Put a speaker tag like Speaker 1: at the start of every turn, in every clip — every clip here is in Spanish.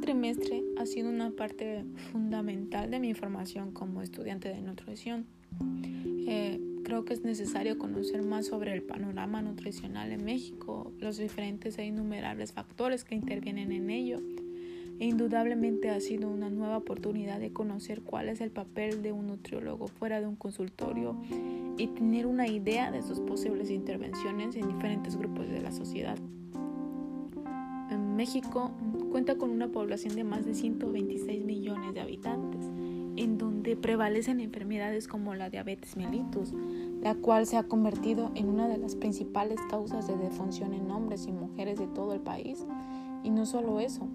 Speaker 1: trimestre ha sido una parte fundamental de mi formación como estudiante de nutrición. Eh, creo que es necesario conocer más sobre el panorama nutricional en México, los diferentes e innumerables factores que intervienen en ello. E indudablemente ha sido una nueva oportunidad de conocer cuál es el papel de un nutriólogo fuera de un consultorio y tener una idea de sus posibles intervenciones en diferentes grupos de la sociedad. México cuenta con una población de más de 126 millones de habitantes, en donde prevalecen enfermedades como la diabetes mellitus, la cual se ha convertido en una de las principales causas de defunción en hombres y mujeres de todo el país. Y no solo eso,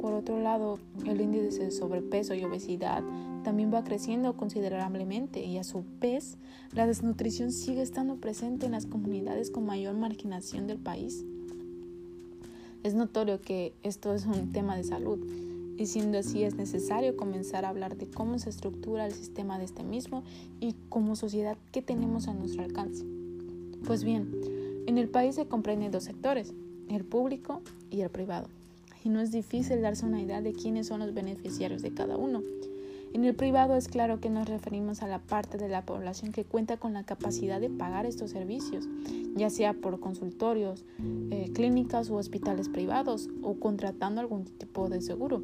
Speaker 1: por otro lado, el índice de sobrepeso y obesidad también va creciendo considerablemente y a su vez la desnutrición sigue estando presente en las comunidades con mayor marginación del país. Es notorio que esto es un tema de salud y siendo así es necesario comenzar a hablar de cómo se estructura el sistema de este mismo y como sociedad qué tenemos a nuestro alcance. Pues bien, en el país se comprenden dos sectores, el público y el privado, y no es difícil darse una idea de quiénes son los beneficiarios de cada uno. En el privado es claro que nos referimos a la parte de la población que cuenta con la capacidad de pagar estos servicios, ya sea por consultorios, eh, clínicas u hospitales privados o contratando algún tipo de seguro.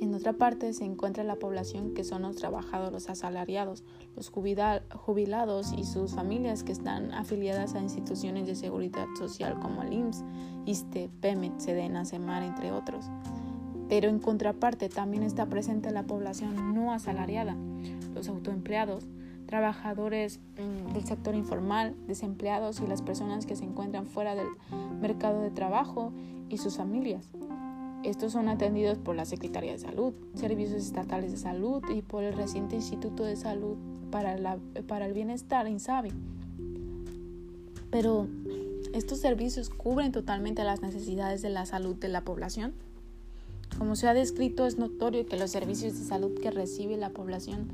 Speaker 1: En otra parte se encuentra la población que son los trabajadores asalariados, los jubilados y sus familias que están afiliadas a instituciones de seguridad social como el IMSS, ISTE, PEMET, SEDENA, SEMAR, entre otros. Pero en contraparte también está presente la población no asalariada, los autoempleados, trabajadores mm, del sector informal, desempleados y las personas que se encuentran fuera del mercado de trabajo y sus familias. Estos son atendidos por la Secretaría de Salud, Servicios Estatales de Salud y por el reciente Instituto de Salud para, para el Bienestar, INSABI. Pero, ¿estos servicios cubren totalmente las necesidades de la salud de la población? Como se ha descrito, es notorio que los servicios de salud que recibe la población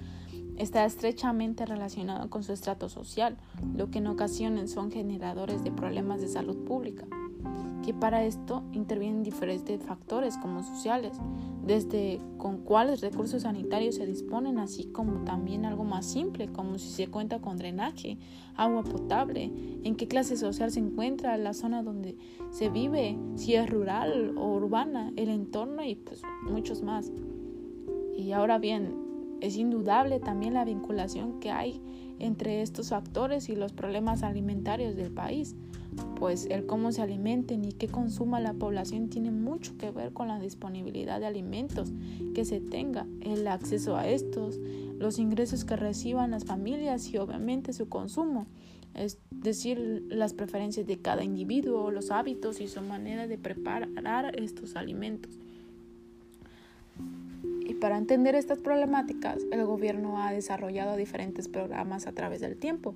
Speaker 1: está estrechamente relacionado con su estrato social, lo que en ocasiones son generadores de problemas de salud pública que para esto intervienen diferentes factores como sociales, desde con cuáles recursos sanitarios se disponen, así como también algo más simple, como si se cuenta con drenaje, agua potable, en qué clase social se encuentra la zona donde se vive, si es rural o urbana, el entorno y pues muchos más. Y ahora bien, es indudable también la vinculación que hay entre estos factores y los problemas alimentarios del país pues el cómo se alimenten y qué consuma la población tiene mucho que ver con la disponibilidad de alimentos que se tenga, el acceso a estos, los ingresos que reciban las familias y obviamente su consumo, es decir, las preferencias de cada individuo, los hábitos y su manera de preparar estos alimentos. Para entender estas problemáticas, el gobierno ha desarrollado diferentes programas a través del tiempo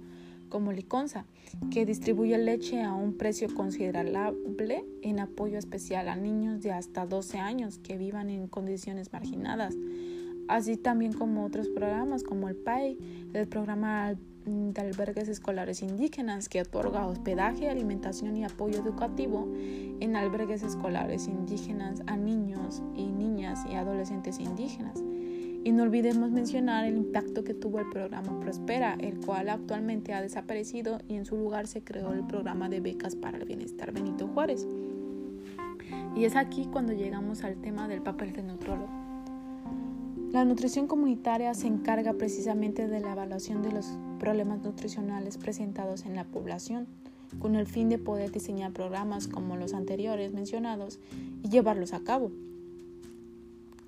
Speaker 1: como Liconza, que distribuye leche a un precio considerable en apoyo especial a niños de hasta 12 años que vivan en condiciones marginadas, así también como otros programas como el PAI, el programa de albergues escolares indígenas que otorga hospedaje, alimentación y apoyo educativo en albergues escolares indígenas a niños y niñas y adolescentes indígenas y no olvidemos mencionar el impacto que tuvo el programa Prospera, el cual actualmente ha desaparecido y en su lugar se creó el programa de becas para el bienestar Benito Juárez. Y es aquí cuando llegamos al tema del papel del nutrólogo. La nutrición comunitaria se encarga precisamente de la evaluación de los problemas nutricionales presentados en la población, con el fin de poder diseñar programas como los anteriores mencionados y llevarlos a cabo.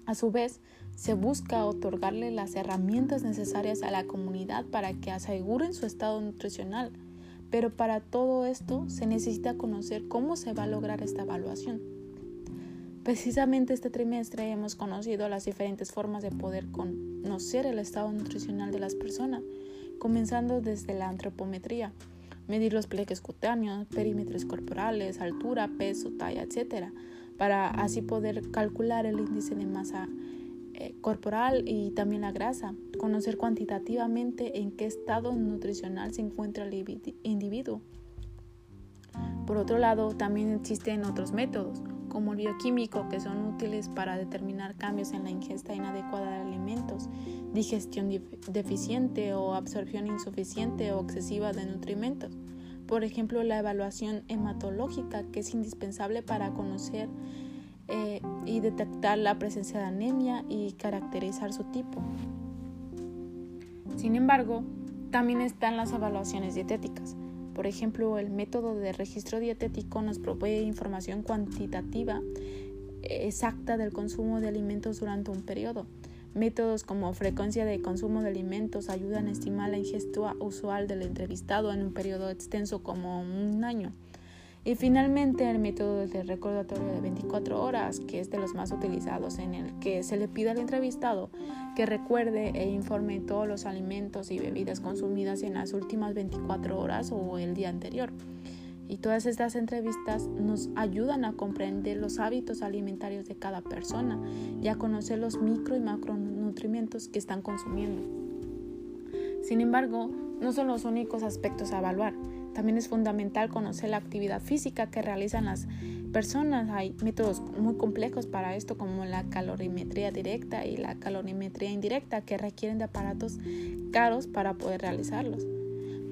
Speaker 1: A su vez, se busca otorgarle las herramientas necesarias a la comunidad para que aseguren su estado nutricional, pero para todo esto se necesita conocer cómo se va a lograr esta evaluación. Precisamente este trimestre hemos conocido las diferentes formas de poder conocer el estado nutricional de las personas, comenzando desde la antropometría, medir los pliegues cutáneos, perímetros corporales, altura, peso, talla, etc., para así poder calcular el índice de masa eh, corporal y también la grasa, conocer cuantitativamente en qué estado nutricional se encuentra el individuo. Por otro lado, también existen otros métodos, como el bioquímico, que son útiles para determinar cambios en la ingesta inadecuada de alimentos, digestión deficiente o absorción insuficiente o excesiva de nutrimentos. Por ejemplo, la evaluación hematológica, que es indispensable para conocer eh, y detectar la presencia de anemia y caracterizar su tipo. Sin embargo, también están las evaluaciones dietéticas. Por ejemplo, el método de registro dietético nos provee información cuantitativa exacta del consumo de alimentos durante un periodo. Métodos como frecuencia de consumo de alimentos ayudan a estimar la ingesta usual del entrevistado en un periodo extenso como un año. Y finalmente el método de recordatorio de 24 horas, que es de los más utilizados, en el que se le pide al entrevistado que recuerde e informe todos los alimentos y bebidas consumidas en las últimas 24 horas o el día anterior. Y todas estas entrevistas nos ayudan a comprender los hábitos alimentarios de cada persona y a conocer los micro y macronutrientes que están consumiendo. Sin embargo, no son los únicos aspectos a evaluar. También es fundamental conocer la actividad física que realizan las personas. Hay métodos muy complejos para esto como la calorimetría directa y la calorimetría indirecta que requieren de aparatos caros para poder realizarlos.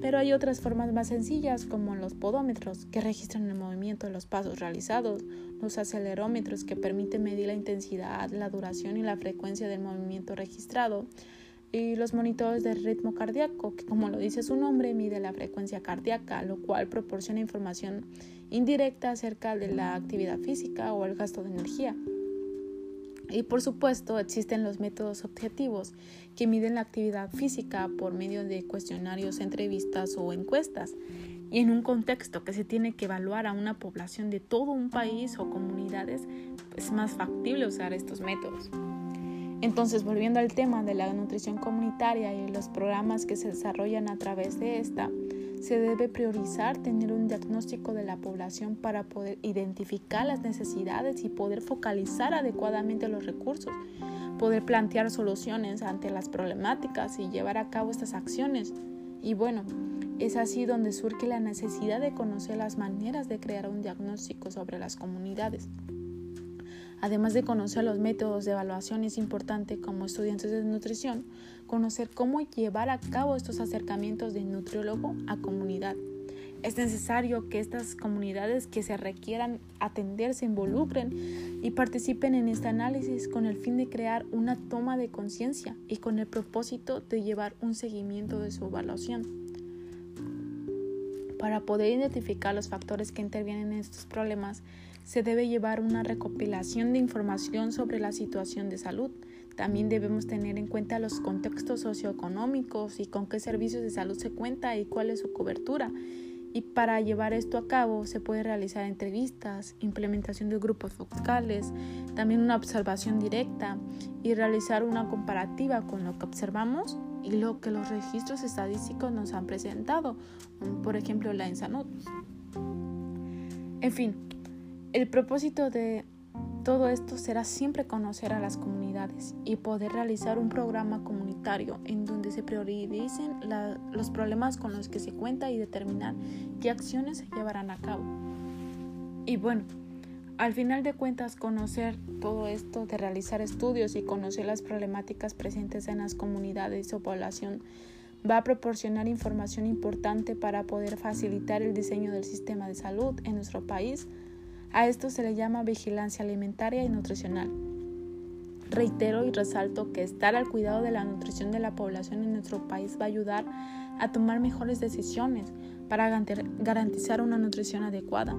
Speaker 1: Pero hay otras formas más sencillas como los podómetros que registran el movimiento de los pasos realizados, los acelerómetros que permiten medir la intensidad, la duración y la frecuencia del movimiento registrado, y los monitores de ritmo cardíaco, que como lo dice su nombre, mide la frecuencia cardíaca, lo cual proporciona información indirecta acerca de la actividad física o el gasto de energía. Y por supuesto existen los métodos objetivos que miden la actividad física por medio de cuestionarios, entrevistas o encuestas. Y en un contexto que se tiene que evaluar a una población de todo un país o comunidades, es más factible usar estos métodos. Entonces, volviendo al tema de la nutrición comunitaria y los programas que se desarrollan a través de esta, se debe priorizar tener un diagnóstico de la población para poder identificar las necesidades y poder focalizar adecuadamente los recursos, poder plantear soluciones ante las problemáticas y llevar a cabo estas acciones. Y bueno, es así donde surge la necesidad de conocer las maneras de crear un diagnóstico sobre las comunidades. Además de conocer los métodos de evaluación, es importante como estudiantes de nutrición conocer cómo llevar a cabo estos acercamientos de nutriólogo a comunidad. Es necesario que estas comunidades que se requieran atender se involucren y participen en este análisis con el fin de crear una toma de conciencia y con el propósito de llevar un seguimiento de su evaluación. Para poder identificar los factores que intervienen en estos problemas, se debe llevar una recopilación de información sobre la situación de salud. También debemos tener en cuenta los contextos socioeconómicos y con qué servicios de salud se cuenta y cuál es su cobertura. Y para llevar esto a cabo se puede realizar entrevistas, implementación de grupos focales, también una observación directa y realizar una comparativa con lo que observamos y lo que los registros estadísticos nos han presentado, por ejemplo la ENSANUD. En fin, el propósito de todo esto será siempre conocer a las comunidades y poder realizar un programa comunitario en donde se prioricen los problemas con los que se cuenta y determinar qué acciones se llevarán a cabo. Y bueno, al final de cuentas, conocer todo esto de realizar estudios y conocer las problemáticas presentes en las comunidades o población va a proporcionar información importante para poder facilitar el diseño del sistema de salud en nuestro país a esto se le llama vigilancia alimentaria y nutricional. Reitero y resalto que estar al cuidado de la nutrición de la población en nuestro país va a ayudar a tomar mejores decisiones para garantizar una nutrición adecuada.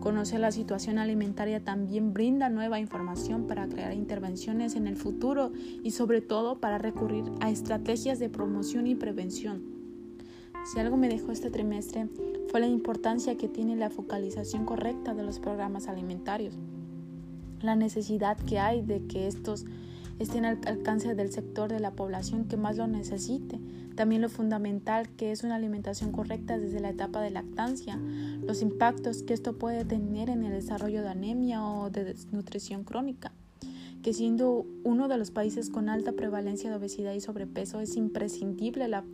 Speaker 1: Conocer la situación alimentaria también brinda nueva información para crear intervenciones en el futuro y sobre todo para recurrir a estrategias de promoción y prevención. Si algo me dejó este trimestre fue la importancia que tiene la focalización correcta de los programas alimentarios, la necesidad que hay de que estos estén al alcance del sector de la población que más lo necesite, también lo fundamental que es una alimentación correcta desde la etapa de lactancia, los impactos que esto puede tener en el desarrollo de anemia o de desnutrición crónica que siendo uno de los países con alta prevalencia de obesidad y sobrepeso es imprescindible la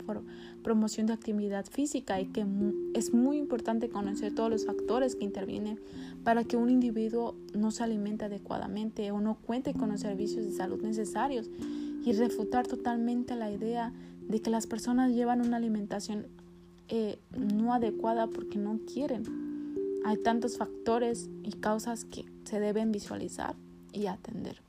Speaker 1: promoción de actividad física y que es muy importante conocer todos los factores que intervienen para que un individuo no se alimente adecuadamente o no cuente con los servicios de salud necesarios y refutar totalmente la idea de que las personas llevan una alimentación eh, no adecuada porque no quieren. Hay tantos factores y causas que se deben visualizar y atender.